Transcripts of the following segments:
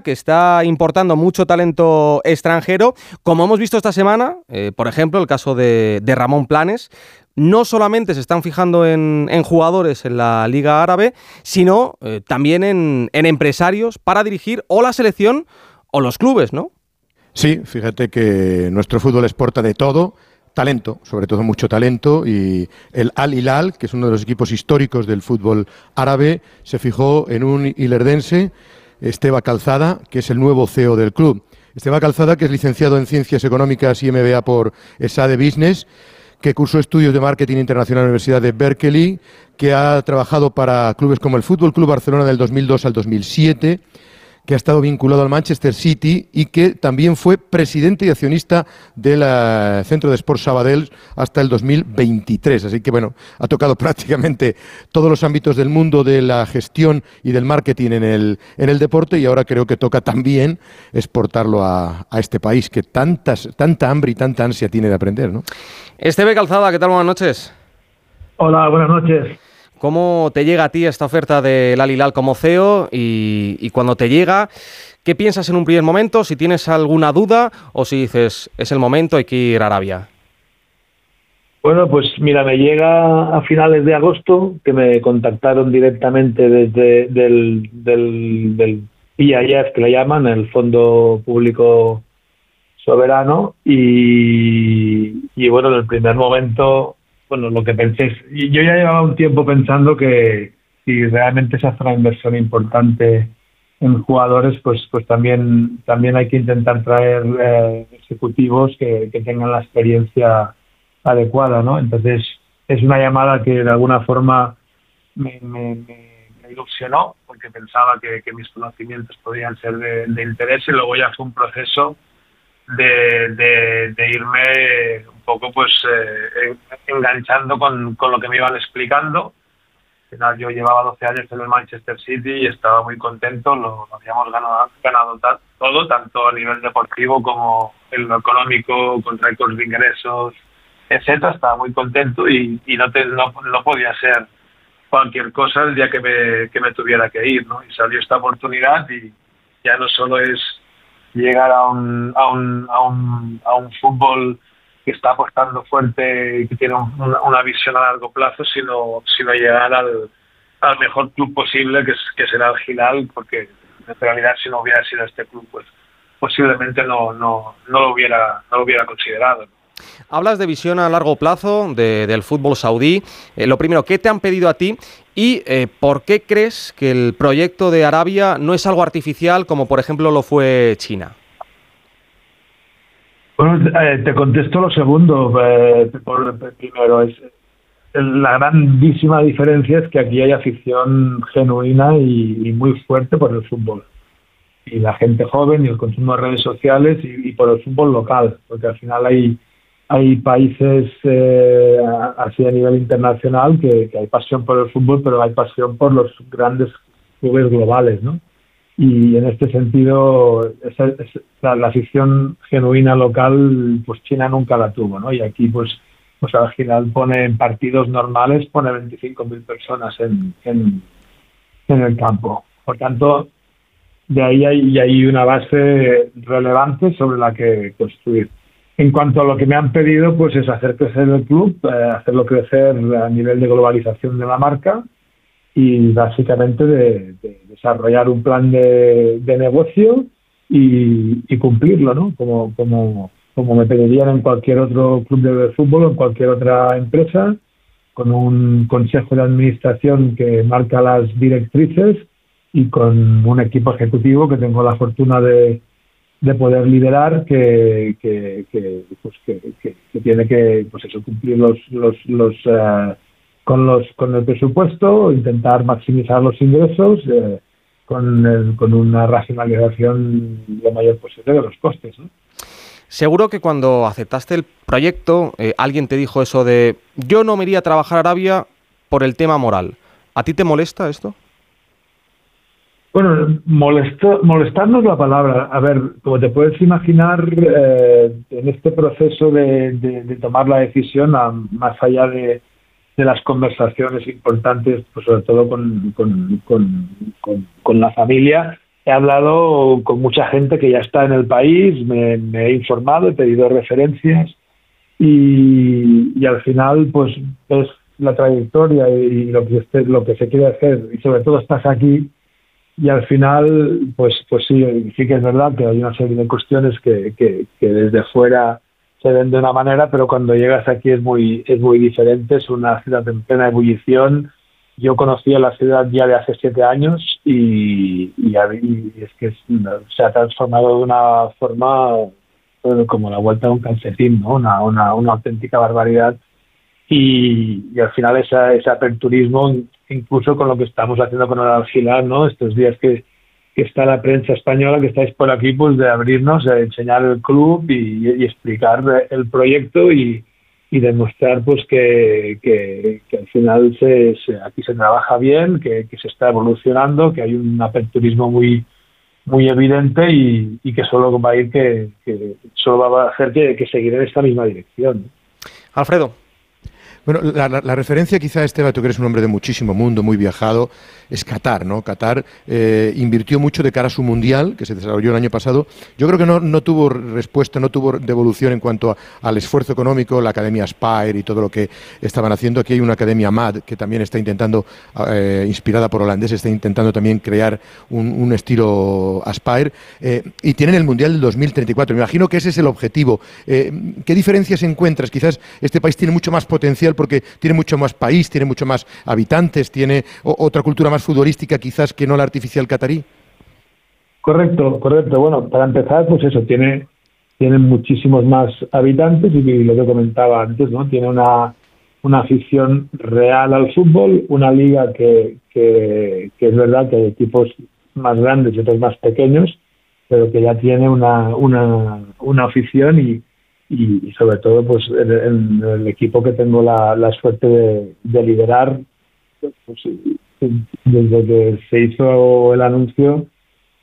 que está importando mucho talento extranjero, como hemos visto esta semana, eh, por ejemplo, el caso de, Ramón Planes, no solamente se están fijando en, jugadores en la Liga Árabe, sino eh, también en, empresarios para dirigir o la selección o los clubes, ¿no? Sí, fíjate que nuestro fútbol exporta de todo, talento, sobre todo mucho talento, y el Al Hilal, que es uno de los equipos históricos del fútbol árabe, se fijó en un hilerdense Esteba Calzada, que es el nuevo CEO del club. Esteba Calzada, que es licenciado en Ciencias Económicas y MBA por ESADE Business, que cursó estudios de marketing internacional en la Universidad de Berkeley, que ha trabajado para clubes como el Fútbol Club Barcelona del 2002 al 2007 que ha estado vinculado al Manchester City y que también fue presidente y accionista del Centro de Sport Sabadell hasta el 2023. Así que, bueno, ha tocado prácticamente todos los ámbitos del mundo de la gestión y del marketing en el, en el deporte y ahora creo que toca también exportarlo a, a este país que tantas, tanta hambre y tanta ansia tiene de aprender, ¿no? Esteve Calzada, ¿qué tal? Buenas noches. Hola, buenas noches. ¿Cómo te llega a ti esta oferta del Alilal como CEO y, cuando te llega, qué piensas en un primer momento? Si tienes alguna duda o si dices, es el momento, hay que ir a Arabia. Bueno, pues mira, me llega a finales de agosto que me contactaron directamente desde del, del PIF, que le llaman, el Fondo Público Soberano, y, y bueno, en el primer momento bueno, lo que pensé yo ya llevaba un tiempo pensando que si realmente se hace una inversión importante en jugadores, pues pues también también hay que intentar traer eh, ejecutivos que, tengan la experiencia adecuada, ¿no? Entonces es una llamada que de alguna forma me, me, ilusionó porque pensaba que, mis conocimientos podían ser de, interés y luego ya fue un proceso de, de irme poco pues eh, enganchando con, con, lo que me iban explicando. yo llevaba 12 años en el Manchester City y estaba muy contento, lo, habíamos ganado, ganado todo, tanto a nivel deportivo como en lo económico, con récords de ingresos, etcétera, estaba muy contento y, y no, no, no, podía ser cualquier cosa el día que me, que me tuviera que ir, ¿no? Y salió esta oportunidad y ya no solo es llegar a un, a un, a un, a un fútbol que está apostando fuerte y que tiene una, visión a largo plazo, sino, sino llegar al, al mejor club posible, que, es, que será el Gilal, porque en realidad si no hubiera sido este club, pues posiblemente no, no, no, lo, hubiera, no lo hubiera considerado. Hablas de visión a largo plazo del fútbol saudí. Eh, lo primero, ¿qué te han pedido a ti? ¿Y eh, por qué crees que el proyecto de Arabia no es algo artificial como por ejemplo lo fue China? Bueno, eh, te contesto lo segundo. Eh, por, primero, es la grandísima diferencia es que aquí hay afición genuina y, muy fuerte por el fútbol. Y la gente joven y el consumo de redes sociales y, por el fútbol local, porque al final hay, hay países eh, así a nivel internacional que, hay pasión por el fútbol, pero hay pasión por los grandes clubes globales, ¿no? y en este sentido esa, la, afición genuina local pues China nunca la tuvo no y aquí pues pues al final pone en partidos normales pone 25.000 personas en, el campo. Por tanto de ahí hay, hay una base relevante sobre la que construir. En cuanto a lo que me han pedido pues es hacer crecer el club eh, hacerlo crecer a nivel de globalización de la marca y básicamente de, desarrollar un plan de, negocio y, cumplirlo, ¿no? Como, como, como me pedirían en cualquier otro club de fútbol o en cualquier otra empresa, con un consejo de administración que marca las directrices y con un equipo ejecutivo que tengo la fortuna de, de poder liderar que, que, que, pues que, tiene que pues eso, cumplir los, los, los eh, con, los, con el presupuesto, intentar maximizar los ingresos eh, con, con una racionalización lo mayor posible de los costes. Seguro que cuando aceptaste el proyecto, eh, alguien te dijo eso de yo no me iría a trabajar a Arabia por el tema moral. ¿A ti te molesta esto? Bueno, molesto, molestar no es la palabra. A ver, como te puedes imaginar, eh, en este proceso de, de, tomar la decisión, más allá de, de las conversaciones importantes, pues sobre todo con, con, con, con, la familia, he hablado con mucha gente que ya está en el país, me, he informado, he pedido referencias y, al final pues es la trayectoria y lo que, lo que se quiere hacer y sobre todo estás aquí y al final pues pues sí, sí que es verdad que hay una serie de cuestiones que, que, que desde fuera se ven de una manera, pero cuando llegas aquí es muy, es muy diferente, es una ciudad en plena ebullición. Yo conocí a la ciudad ya de hace siete años y, es que se ha transformado de una forma como la vuelta de un calcetín, ¿no? una, una, una auténtica barbaridad. Y, al final esa, ese aperturismo, incluso con lo que estamos haciendo con el alquilar, ¿no? estos días que, que está la prensa española, que estáis por aquí, pues de abrirnos, de enseñar el club y, explicar el proyecto y, demostrar pues que, que, al final se, aquí se trabaja bien, que, se está evolucionando, que hay un aperturismo muy muy evidente y, que solo va a ir que, solo va a hacer que seguir en esta misma dirección. Alfredo, bueno, la, referencia quizá, Esteban, tú que eres un hombre de muchísimo mundo, muy viajado, es Qatar, ¿no? Qatar eh, invirtió mucho de cara a su mundial, que se desarrolló el año pasado. Yo creo que no, tuvo respuesta, no tuvo devolución en cuanto al esfuerzo económico, la Academia Spire y todo lo que estaban haciendo. Aquí hay una Academia MAD que también está intentando, eh, inspirada por holandés, está intentando también crear un, estilo Aspire. Eh, y tienen el Mundial del 2034. Me imagino que ese es el objetivo. ¿Qué diferencias encuentras? Quizás este país tiene mucho más potencial porque tiene mucho más país, tiene mucho más habitantes, tiene otra cultura más futbolística quizás que no la artificial catarí. Correcto, correcto. Bueno, para empezar, pues eso, tiene, tiene muchísimos más habitantes y lo que comentaba antes, ¿no? Tiene una, una afición real al fútbol, una liga que, que, es verdad que hay equipos más grandes y otros más pequeños, pero que ya tiene una, una, una afición y, y, sobre todo pues en, el equipo que tengo la, la suerte de, liderar pues, desde que se hizo el anuncio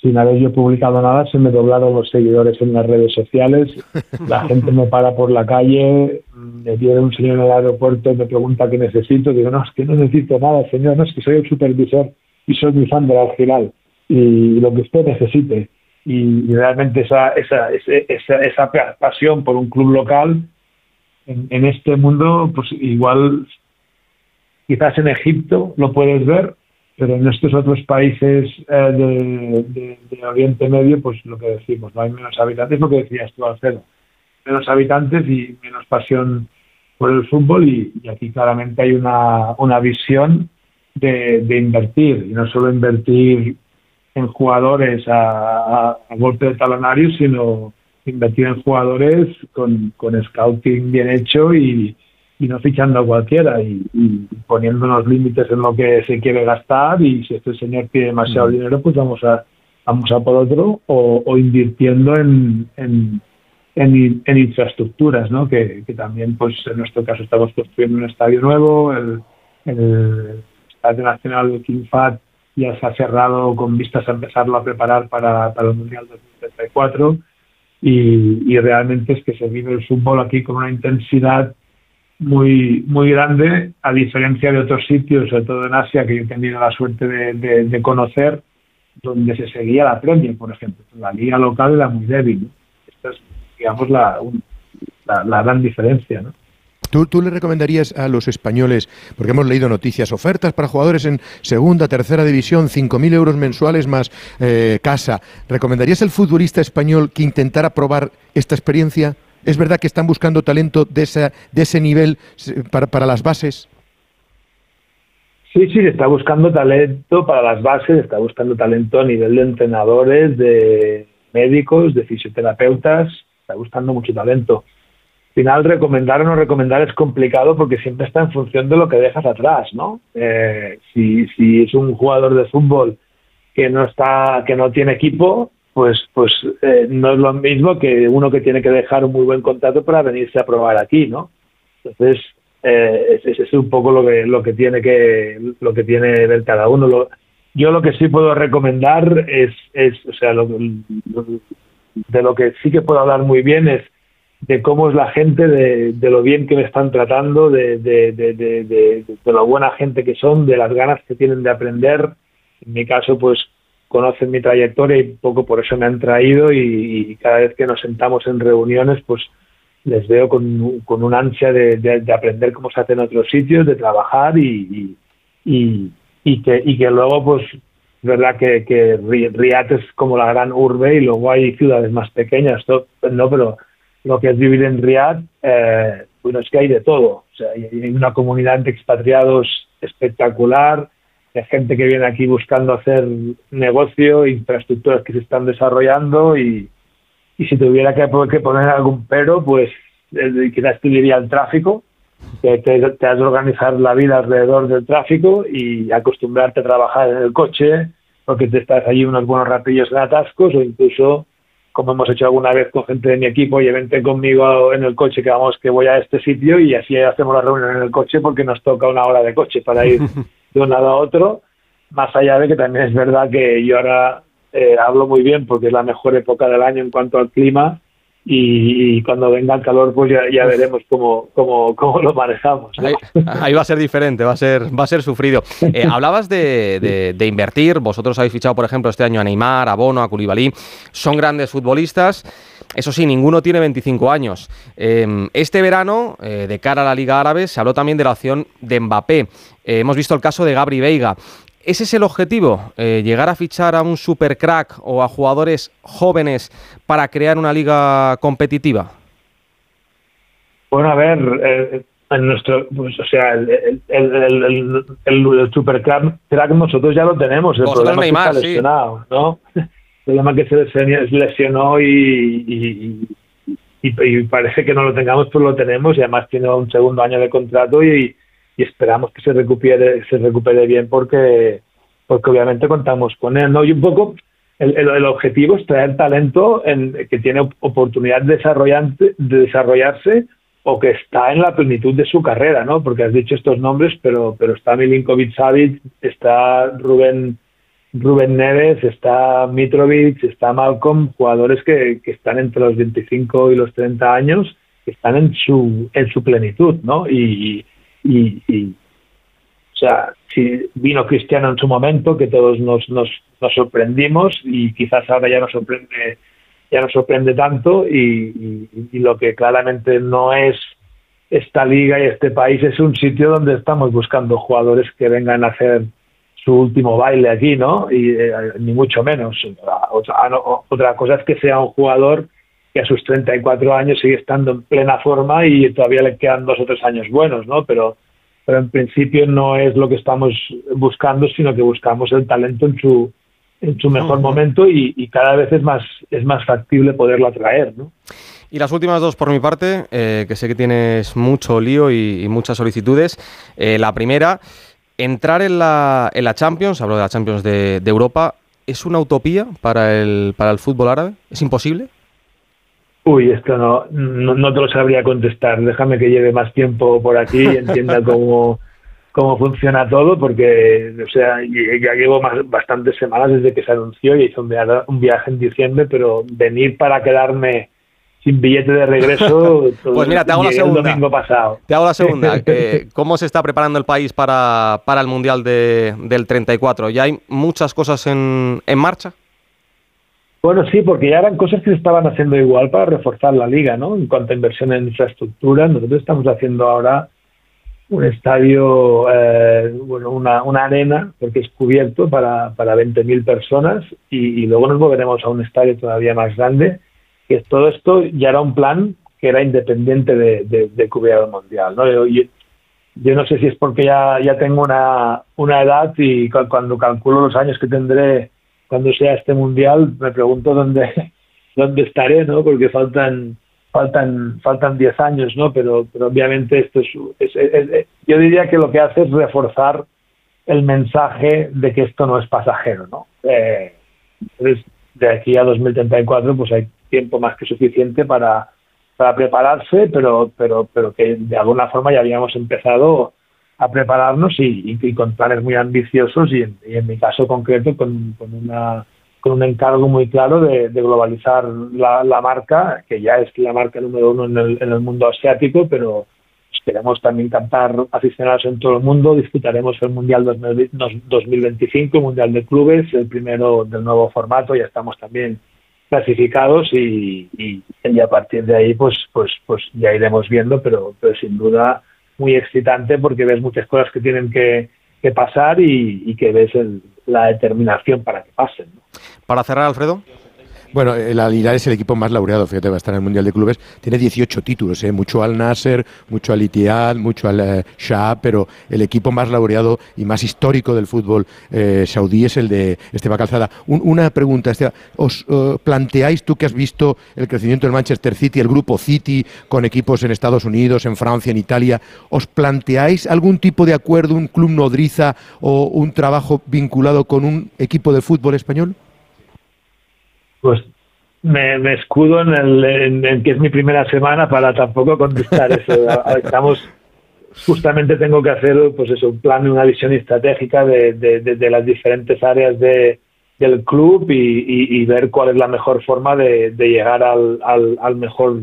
sin haber yo publicado nada se me doblaron los seguidores en las redes sociales la gente me para por la calle me viene un señor en el aeropuerto y me pregunta qué necesito digo no es que no necesito nada señor no es que soy el supervisor y soy mi fan del Algiral y lo que usted necesite y, realmente esa, esa, esa, esa, pasión por un club local en, este mundo, pues igual quizás en Egipto lo puedes ver, pero en estos otros países eh, de, Oriente Medio, pues lo que decimos, no hay menos habitantes, lo que decías tú, Alfredo, menos habitantes y menos pasión por el fútbol y, aquí claramente hay una, una visión de, de, invertir y no solo invertir en jugadores a, golpe de talonario, sino invertir en jugadores con, con scouting bien hecho y, no fichando a cualquiera y, poniendo unos límites en lo que se quiere gastar y si este señor pide demasiado mm. dinero pues vamos a vamos a por otro o, invirtiendo en, en, en, infraestructuras ¿no? Que, también pues en nuestro caso estamos construyendo un estadio nuevo el, el Estadio Nacional de King Fat ya se ha cerrado con vistas a empezarlo a preparar para, para el Mundial 2034 y, y, realmente es que se vive el fútbol aquí con una intensidad muy muy grande, a diferencia de otros sitios, sobre todo en Asia, que yo he tenido la suerte de, de, conocer, donde se seguía la Premier, por ejemplo. La liga local era muy débil. Esta es, digamos, la, la, la gran diferencia, ¿no? ¿Tú, le recomendarías a los españoles, porque hemos leído noticias, ofertas para jugadores en segunda, tercera división, 5.000 euros mensuales más eh, casa? ¿Recomendarías al futbolista español que intentara probar esta experiencia? ¿Es verdad que están buscando talento de, esa, de ese nivel para, para las bases? Sí, sí, está buscando talento para las bases, está buscando talento a nivel de entrenadores, de médicos, de fisioterapeutas, está buscando mucho talento final recomendar o no recomendar es complicado porque siempre está en función de lo que dejas atrás, ¿no? Eh, si, si es un jugador de fútbol que no está, que no tiene equipo, pues, pues eh, no es lo mismo que uno que tiene que dejar un muy buen contrato para venirse a probar aquí, ¿no? Entonces, eh, ese es un poco lo que, lo que tiene que, lo que tiene ver cada uno. yo lo que sí puedo recomendar es, es o sea, de lo que sí que puedo hablar muy bien es de cómo es la gente, de, de lo bien que me están tratando, de, de, de, lo buena gente que son, de las ganas que tienen de aprender. En mi caso, pues conocen mi trayectoria y poco por eso me han traído y, cada vez que nos sentamos en reuniones, pues les veo con, con un ansia de, aprender cómo se hace en otros sitios, de trabajar y, y, y, que, y que luego, pues, es verdad que, que Riyadh es como la gran urbe y luego hay ciudades más pequeñas, ¿no? Pero lo que es vivir en Riyadh, eh, bueno, es que hay de todo. O sea, hay una comunidad de expatriados espectacular, hay gente que viene aquí buscando hacer negocio, infraestructuras que se están desarrollando y, y si tuviera que, poner algún pero, pues eh, quizás te el tráfico, que te, te, has de organizar la vida alrededor del tráfico y acostumbrarte a trabajar en el coche, porque te estás allí unos buenos ratillos en atascos o incluso como hemos hecho alguna vez con gente de mi equipo, y vente conmigo en el coche que vamos que voy a este sitio y así hacemos la reunión en el coche porque nos toca una hora de coche para ir de un lado a otro, más allá de que también es verdad que yo ahora eh, hablo muy bien porque es la mejor época del año en cuanto al clima y, cuando venga el calor pues ya, veremos cómo, cómo, cómo, lo manejamos. Ahí, va a ser diferente, va a ser, va a ser sufrido. Eh, hablabas de, de, invertir, vosotros habéis fichado por ejemplo este año a Neymar, a Bono, a Koulibaly, son grandes futbolistas. Eso sí, ninguno tiene 25 años. Em, este verano, eh, de cara a la Liga Árabe, se habló también de la opción de Mbappé. Eh, hemos visto el caso de Gabri Veiga. ¿Ese es el objetivo? Eh, ¿Llegar a fichar a un super crack o a jugadores jóvenes para crear una liga competitiva? Bueno, a ver, eh, en nuestro, pues, o sea, el, el, el, super crack, nosotros ya lo tenemos. El problema es que está lesionado, ¿no? El problema que se lesionó y, y, parece que no lo tengamos, pues lo tenemos y además tiene un segundo año de contrato y y esperamos que se recupere, se recupere bien porque, porque obviamente contamos con él. ¿no? Y un poco el, el, objetivo es traer talento en, que tiene oportunidad de, de desarrollarse o que está en la plenitud de su carrera, ¿no? Porque has dicho estos nombres, pero, pero está Milinkovic Savic, está Rubén Rubén Neves, está Mitrovic, está Malcolm, jugadores que, que, están entre los 25 y los 30 años, que están en su, en su plenitud, ¿no? Y, y, o sea, si vino Cristiano en su momento, que todos nos, nos, nos sorprendimos y quizás ahora ya nos sorprende ya nos sorprende tanto y, lo que claramente no es esta liga y este país es un sitio donde estamos buscando jugadores que vengan a hacer su último baile aquí, ¿no? Y eh, ni mucho menos. Ah, otra cosa es que sea un jugador que a sus 34 años sigue estando en plena forma y todavía le quedan dos o tres años buenos, ¿no? Pero, pero en principio no es lo que estamos buscando, sino que buscamos el talento en su, en su mejor momento y, cada vez es más, es más factible poderlo atraer, ¿no? Y las últimas dos por mi parte, eh, que sé que tienes mucho lío y, muchas solicitudes. Eh, la primera, entrar en la, en la Champions, hablo de la Champions de, de Europa, ¿es una utopía para el, para el fútbol árabe? ¿Es imposible? Uy, esto no, no, te lo sabría contestar. Déjame que lleve más tiempo por aquí y entienda cómo, cómo funciona todo, porque, o sea, ya llevo más, bastantes semanas desde que se anunció y hice un viaje, un viaje en diciembre, pero venir para quedarme sin billete de regreso. pues mira, te hago la segunda. El domingo pasado. Te hago la segunda. Eh, ¿Cómo se está preparando el país para, para el Mundial de, del 34? ¿Ya hay muchas cosas en, en marcha? Bueno, sí, porque ya eran cosas que se estaban haciendo igual para reforzar la liga, ¿no? En cuanto a inversión en infraestructura, nosotros estamos haciendo ahora un estadio, eh, bueno, una, una, arena, porque es cubierto para, para 20.000 personas y, luego nos moveremos a un estadio todavía más grande, que todo esto ya era un plan que era independiente de, de, el mundial, ¿no? Yo, yo, no sé si es porque ya, ya tengo una, una edad y cuando calculo los años que tendré cuando sea este mundial me pregunto dónde dónde estaré no porque faltan faltan faltan 10 años no pero pero obviamente esto es, yo diría que lo que hace es reforzar el mensaje de que esto no es pasajero no eh, de aquí a 2034 pues hay tiempo más que suficiente para para prepararse pero pero pero que de alguna forma ya habíamos empezado a prepararnos y, con planes muy ambiciosos y en, mi caso concreto con, con, una, con un encargo muy claro de, globalizar la, marca, que ya es la marca número uno en el, en el mundo asiático, pero, queremos también captar aficionados en todo el mundo. Disputaremos el Mundial 2025, el Mundial de Clubes, el primero del nuevo formato. Ya estamos también clasificados y, y, a partir de ahí pues pues pues ya iremos viendo, pero, pero sin duda muy excitante porque ves muchas cosas que tienen que, que pasar y, y que ves el, la determinación para que pasen. Para cerrar, Alfredo. Bueno, el Al es el equipo más laureado, fíjate, va a estar en el Mundial de Clubes. Tiene 18 títulos, ¿eh? mucho al Nasser, mucho al Ittihad, mucho al eh, Shah, pero el equipo más laureado y más histórico del fútbol eh, saudí es el de Esteban Calzada. una pregunta, Esteban, ¿os eh, planteáis, tú que has visto el crecimiento del Manchester City, el grupo City, con equipos en Estados Unidos, en Francia, en Italia, ¿os planteáis algún tipo de acuerdo, un club nodriza o un trabajo vinculado con un equipo de fútbol español? Pues me, escudo en, el, en, que es mi primera semana para tampoco contestar eso. Estamos, justamente tengo que hacer pues eso, un plan, una visión estratégica de, de, las diferentes áreas de, del club y, ver cuál es la mejor forma de, llegar al, al, mejor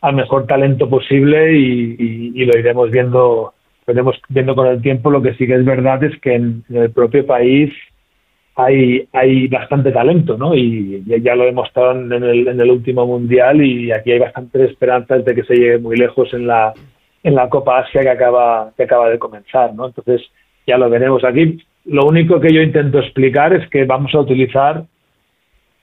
al mejor talento posible y, lo iremos viendo lo iremos viendo con el tiempo. Lo que sí que es verdad es que en el propio país hay, hay bastante talento, ¿no? Y ya lo demostraron en el, en el último mundial y aquí hay bastantes esperanzas de que se llegue muy lejos en la, en la Copa Asia que acaba, que acaba de comenzar, ¿no? Entonces ya lo veremos aquí. Lo único que yo intento explicar es que vamos a utilizar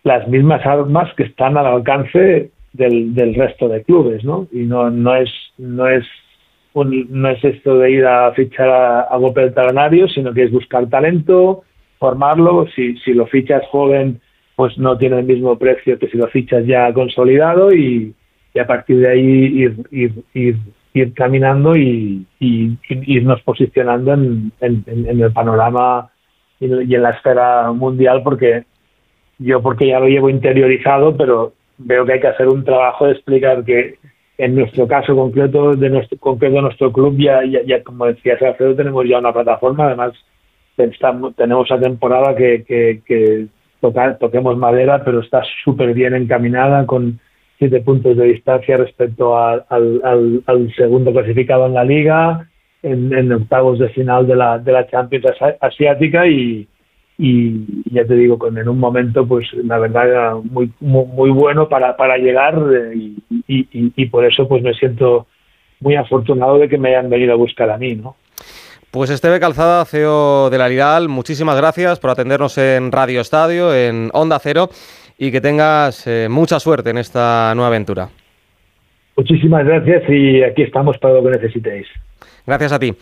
las mismas armas que están al alcance del, del resto de clubes, ¿no? Y no, no es, no es no es esto de ir a fichar a, a golpe del talonario, sino que es buscar talento, formarlo. Si, si lo fichas joven, pues no tiene el mismo precio que si lo fichas ya consolidado y, a partir de ahí ir, ir, ir, ir caminando y, irnos posicionando en, en, en, el panorama y en la esfera mundial porque yo porque ya lo llevo interiorizado, pero veo que hay que hacer un trabajo de explicar que en nuestro caso concreto de nuestro concreto nuestro club ya, ya, ya como decía Alfredo tenemos ya una plataforma además tenemos la temporada que, que, toquemos madera, pero está súper bien encaminada con siete puntos de distancia respecto al, al, segundo clasificado en la liga, en, octavos de final de la, de la Champions asiática y, y ya te digo, con, en un momento, pues la verdad, muy, muy, bueno para, para llegar eh, y, y, por eso pues me siento muy afortunado de que me hayan venido a buscar a mí, ¿no? Pues Esteve Calzada, CEO de la Lidal, muchísimas gracias por atendernos en Radio Estadio, en Onda Cero, y que tengas eh, mucha suerte en esta nueva aventura. Muchísimas gracias y aquí estamos para lo que necesitéis. Gracias a ti.